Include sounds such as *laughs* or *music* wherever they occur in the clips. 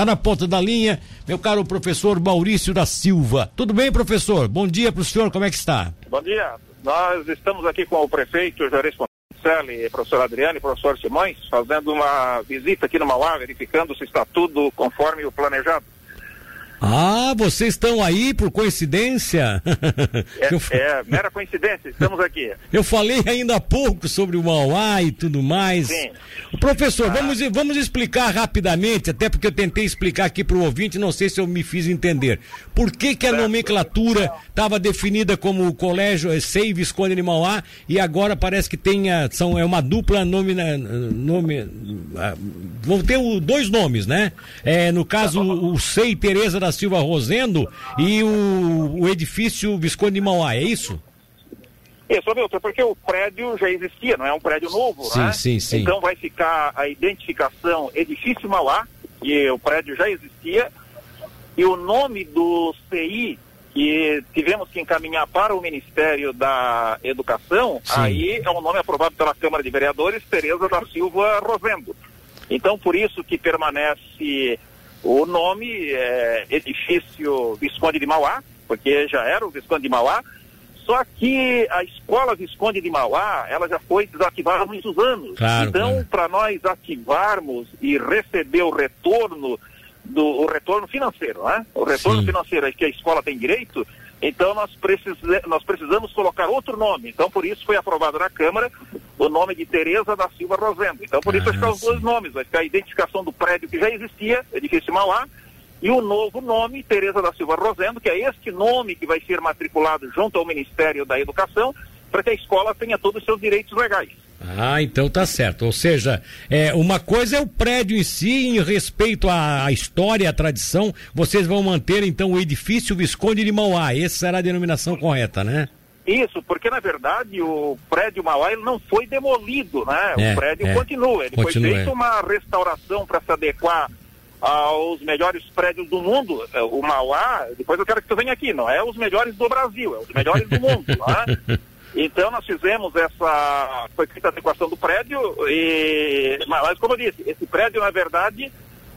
Tá na ponta da linha, meu caro professor Maurício da Silva. Tudo bem, professor? Bom dia para o senhor, como é que está? Bom dia. Nós estamos aqui com o prefeito Juarez Poncelli, professor Adriano e professor Simões, fazendo uma visita aqui no Mauá, verificando se está tudo conforme o planejado. Ah, vocês estão aí por coincidência? É, *laughs* é, mera coincidência, estamos aqui. *laughs* Eu falei ainda há pouco sobre o Mauá e tudo mais. Sim. Professor, ah. vamos, vamos explicar rapidamente, até porque eu tentei explicar aqui para o ouvinte, não sei se eu me fiz entender. Por que, que a certo. nomenclatura estava definida como colégio é, Sei Visconde de Mauá e agora parece que tem a, são, é uma dupla nome, nome vão ter dois nomes, né? É, no caso, o Sei Tereza da Silva Rosendo e o, o edifício Visconde de Mauá, é isso? Isso, Milton, porque o prédio já existia, não é um prédio novo, sim, né? Sim, sim. Então vai ficar a identificação Edifício Mauá, que o prédio já existia, e o nome do CI que tivemos que encaminhar para o Ministério da Educação, sim. aí é um nome aprovado pela Câmara de Vereadores, Tereza da Silva Rosendo. Então, por isso que permanece o nome é, Edifício Visconde de Mauá, porque já era o Visconde de Mauá, só que a escola Visconde de Mauá, ela já foi desativada há muitos anos. Claro, então, para nós ativarmos e receber o retorno do o retorno financeiro, né? O retorno Sim. financeiro que a escola tem direito, então nós, precisa, nós precisamos colocar outro nome. Então, por isso foi aprovado na Câmara o nome de Tereza da Silva Rosendo. Então, por isso ah, vai ficar os dois nomes. Vai ficar a identificação do prédio que já existia, edifício Mauá, e o novo nome, Tereza da Silva Rosendo, que é este nome que vai ser matriculado junto ao Ministério da Educação, para que a escola tenha todos os seus direitos legais. Ah, então tá certo. Ou seja, é, uma coisa é o prédio em si, em respeito à, à história, à tradição, vocês vão manter então o edifício Visconde de Mauá. Essa será a denominação correta, né? Isso, porque na verdade o prédio Mauá ele não foi demolido, né? É, o prédio é, continua. Ele continua, foi feito é. uma restauração para se adequar aos melhores prédios do mundo. É, o Mauá, depois eu quero que tu venha aqui, não é os melhores do Brasil, é os melhores do mundo, né? *laughs* Então nós fizemos essa, foi feita a adequação do prédio e, mas como eu disse, esse prédio na verdade,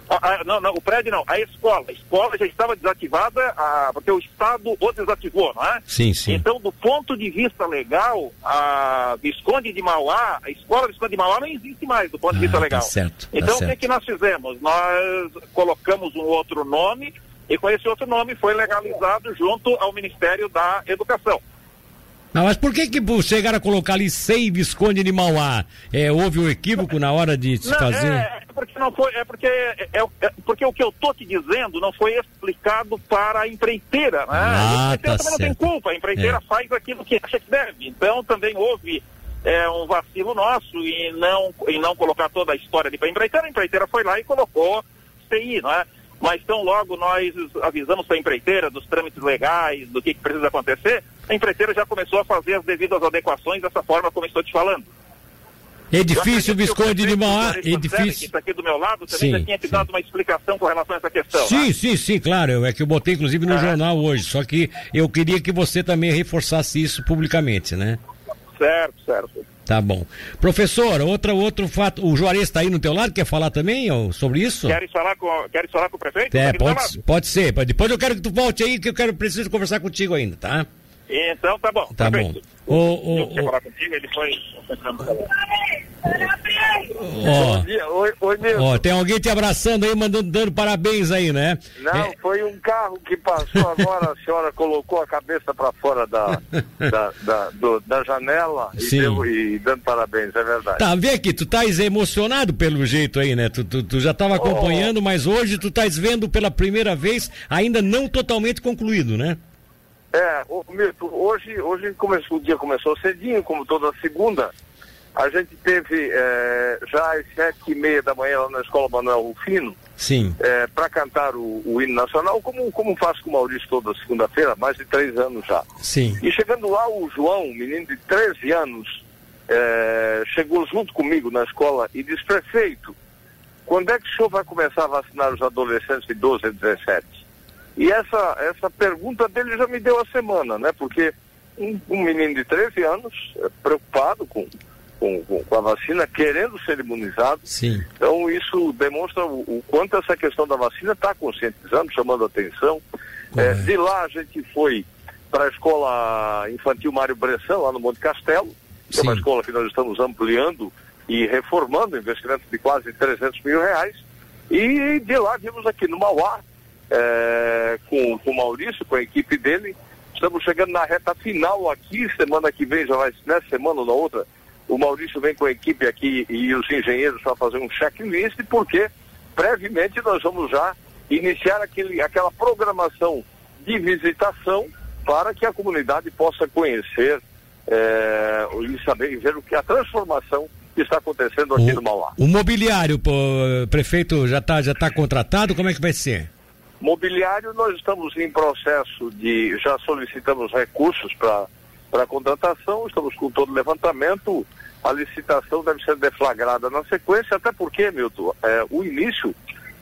a, a, não, não, o prédio não, a escola, a escola já estava desativada a, porque o Estado o desativou, não é? Sim, sim. Então do ponto de vista legal, a Visconde de Mauá, a escola Visconde de Mauá não existe mais do ponto de vista ah, tá legal. Tá certo, tá então certo. o que, que nós fizemos? Nós colocamos um outro nome e com esse outro nome foi legalizado junto ao Ministério da Educação. Não, mas por que que chegaram a colocar ali Sei Visconde de Mauá? É, houve um equívoco na hora de se não, fazer? É, é, porque não foi, é porque é, é, é, porque o que eu tô te dizendo não foi explicado para a empreiteira, né? Ah, a empreiteira tá também certo. não tem culpa, a empreiteira É. faz aquilo que acha que deve. Então também houve é, um vacilo nosso em não, em não colocar toda a história ali para a empreiteira. A empreiteira foi lá e colocou CI, não é? Mas tão logo nós avisamos para a empreiteira dos trâmites legais, do que, que precisa acontecer, a empreiteira já começou a fazer as devidas adequações dessa forma como estou te falando. Edifício Visconde de Mauá, Que edifício... está aqui do meu lado, também Sim, já tinha te dado uma explicação com relação a essa questão. Sim, né? sim, sim, claro. É que eu botei inclusive no Ah. jornal hoje. Só que eu queria que você também reforçasse isso publicamente, né? Certo, certo. Tá bom. Professor, outra, outro fato. O Juarez está aí no teu lado, quer falar também ó, sobre isso? Queres falar com, queres falar com o prefeito? É, Tá pode, pode ser. Depois eu quero que tu volte aí, que eu quero, preciso conversar contigo ainda, tá? Então tá bom. Tá perfeito. bom. Ô, falar contigo, ele foi. ó. Oi, oi ó, tem alguém te abraçando aí, mandando, dando parabéns aí, né? Não, É, foi um carro que passou agora, a senhora colocou a cabeça para fora da, da, da, do- da janela e, deu- e dando parabéns, é verdade. Tá, vê aqui, tu estás emocionado pelo jeito aí, né? Tu, tu, tu já estava acompanhando, mas hoje tu estás vendo pela primeira vez, ainda não totalmente concluído, né? É, ô, Milton, hoje, hoje começou, o dia começou cedinho, como toda segunda. A gente teve é, já às sete e meia da manhã lá na Escola Manuel Rufino, Sim. para cantar o, o hino nacional, como, como faço com o Maurício toda segunda-feira, mais de três anos já. Sim. E chegando lá, o João, um menino de 13 anos, eh, chegou junto comigo na escola e disse, prefeito, quando é que o senhor vai começar a vacinar os adolescentes de 12 a 17? E essa, essa pergunta dele já me deu a semana, né? Porque um, um menino de 13 anos, eh, preocupado com, com, com, a vacina, querendo ser imunizado. Sim. Então, isso demonstra o, o quanto essa questão da vacina está conscientizando, chamando atenção. É, de lá a gente foi para a escola infantil Mário Bressão, lá no Monte Castelo, que é uma escola que nós estamos ampliando e reformando, investimento de quase 300 mil reais. E de lá vimos aqui no Mauá, é, com, com o Maurício, com a equipe dele. Estamos chegando na reta final aqui, semana que vem, já vai, nessa semana ou na outra, o Maurício vem com a equipe aqui e os engenheiros para fazer um checklist, porque brevemente nós vamos já iniciar aquele, aquela programação de visitação para que a comunidade possa conhecer é, e saber e ver o que a transformação que está acontecendo aqui o, no Mauá. O mobiliário, pô, prefeito, já está já tá contratado? Como é que vai ser? Mobiliário, nós estamos em processo de. Já solicitamos recursos para a contratação, estamos com todo o levantamento. A licitação deve ser deflagrada na sequência, até porque, Milton, é, o início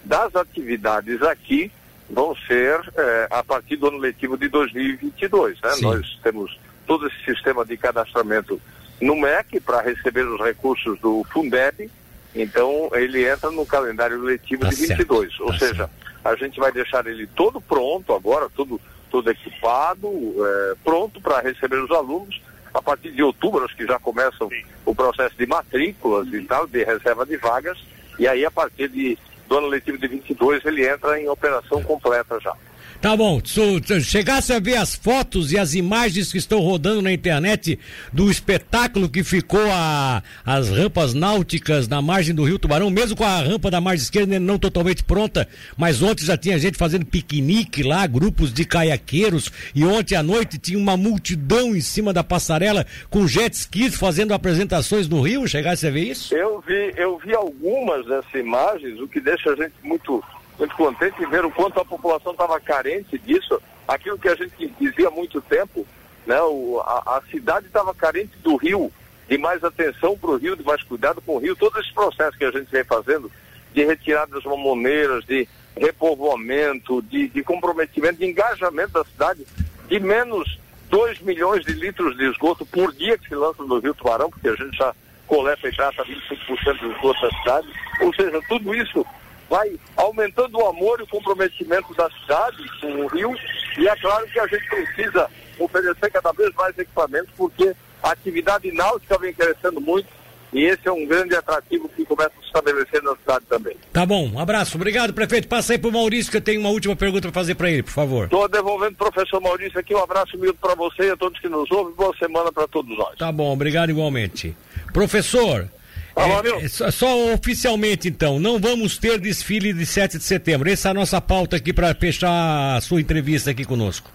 das atividades aqui vão ser é, a partir do ano letivo de 2022. Né? Nós temos todo esse sistema de cadastramento no MEC para receber os recursos do Fundeb, então ele entra no calendário letivo tá de 22. Certo. Ou tá seja, certo. A gente vai deixar ele todo pronto agora, tudo, tudo equipado, é, pronto para receber os alunos. A partir de outubro, acho que já começam o processo de matrículas e tal, de reserva de vagas, e aí a partir de, do ano letivo de 22 ele entra em operação completa já. Tá bom, se chegasse a ver as fotos e as imagens que estão rodando na internet do espetáculo que ficou a, as rampas náuticas na margem do Rio Tubarão, mesmo com a rampa da margem esquerda não totalmente pronta, mas ontem já tinha gente fazendo piquenique lá, grupos de caiaqueiros, e ontem à noite tinha uma multidão em cima da passarela com jet skis fazendo apresentações no Rio, chegasse a ver isso? Eu vi, eu vi algumas dessas imagens, o que deixa a gente muito muito contente em ver o quanto a população estava carente disso. Aquilo que a gente dizia há muito tempo, né? O, a, a cidade estava carente do rio, de mais atenção para o rio, de mais cuidado com o rio. Todo esse processo que a gente vem fazendo de retirada das mamoneiras, de repovoamento, de, de comprometimento, de engajamento da cidade, de menos 2 milhões de litros de esgoto por dia que se lança no Rio Tubarão, porque a gente já coleta e trata 25% do esgoto da cidade. Ou seja, tudo isso vai aumentando o amor e o comprometimento da cidade com o rio e é claro que a gente precisa oferecer cada vez mais equipamentos porque a atividade náutica vem crescendo muito e esse é um grande atrativo que começa a se estabelecer na cidade também. Tá bom, um abraço. Obrigado, prefeito. Passa aí pro Maurício que eu tenho uma última pergunta para fazer para ele, por favor. Estou devolvendo o professor Maurício aqui. Um abraço humilde para você e a todos que nos ouvem. Boa semana para todos nós. Tá bom, obrigado igualmente. Professor, é, é, só, só, oficialmente então, não vamos ter desfile de 7 de setembro. Essa é a nossa pauta aqui para fechar a sua entrevista aqui conosco.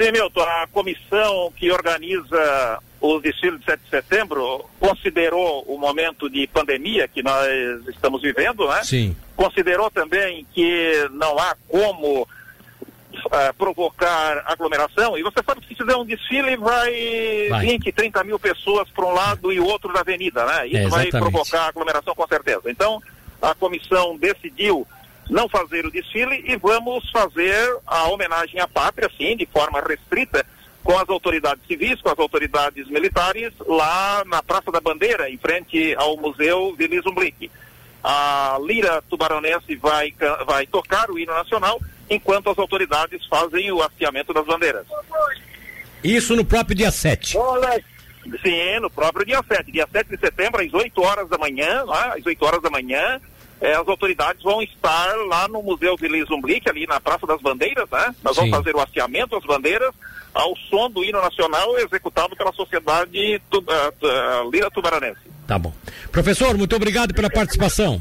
Sim, Milton, a comissão que organiza os desfiles de 7 de setembro considerou o momento de pandemia que nós estamos vivendo, né? Sim. Considerou também que não há como uh, provocar aglomeração. E você sabe que se fizer um desfile, vai, vai. 20, 30 mil pessoas para um lado e outro da avenida, né? Isso é, vai provocar aglomeração com certeza. Então, a comissão decidiu não fazer o desfile e vamos fazer a homenagem à pátria, sim, de forma restrita, com as autoridades civis, com as militares, lá na Praça da Bandeira, em frente ao Museu Vilis Umblick. A Lira Tubaronense vai, vai tocar o hino nacional enquanto as autoridades fazem o hasteamento das bandeiras. Isso no próprio dia 7. Sim, no próprio dia 7. Dia 7 de setembro, às 8 horas da manhã, lá, às 8 horas da manhã, eh, as autoridades vão estar lá no Museu Vilis Umblick, ali na Praça das Bandeiras, né? Nós Sim. vamos fazer o hasteamento das bandeiras ao som do hino nacional executado pela Sociedade tu, uh, uh, Lira Tubaranense. Tá bom. Professor, muito obrigado pela participação.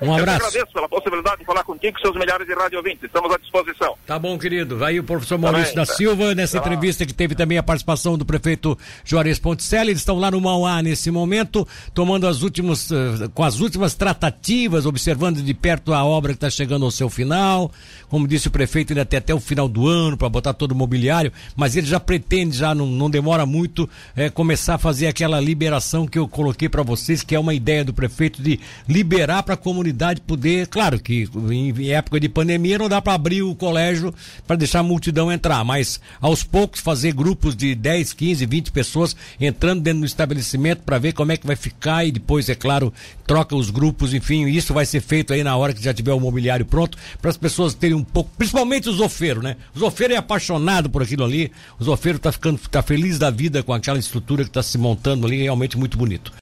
Um abraço. Eu agradeço pela possibilidade de falar contigo com seus milhares de rádio ouvintes. Estamos à disposição. Tá bom, querido. Vai aí o professor Maurício tá da Silva nessa tá entrevista que teve também a participação do prefeito Juarez Ponticelli. Eles estão lá no Mauá nesse momento, tomando as últimas, uh, com as últimas tratativas, observando de perto a obra que está chegando ao seu final. Como disse o prefeito, ele até até o final do ano para botar todo o mobiliário, mas ele já pretende, já não, não demora muito, é, começar a fazer aquela liberação que eu coloquei para vocês, que é uma ideia do prefeito de liberar para comunidade poder, claro que em época de pandemia não dá para abrir o colégio para deixar a multidão entrar, mas aos poucos fazer grupos de 10, 15, 20 pessoas entrando dentro do estabelecimento para ver como é que vai ficar e depois, é claro, troca os grupos, enfim, isso vai ser feito aí na hora que já tiver o mobiliário pronto, para as pessoas terem um pouco, principalmente os ofeiros, né? Os ofeiros é apaixonado por aquilo ali, os ofeiros tá ficando, tá feliz da vida com aquela estrutura que está se montando ali, realmente muito bonito.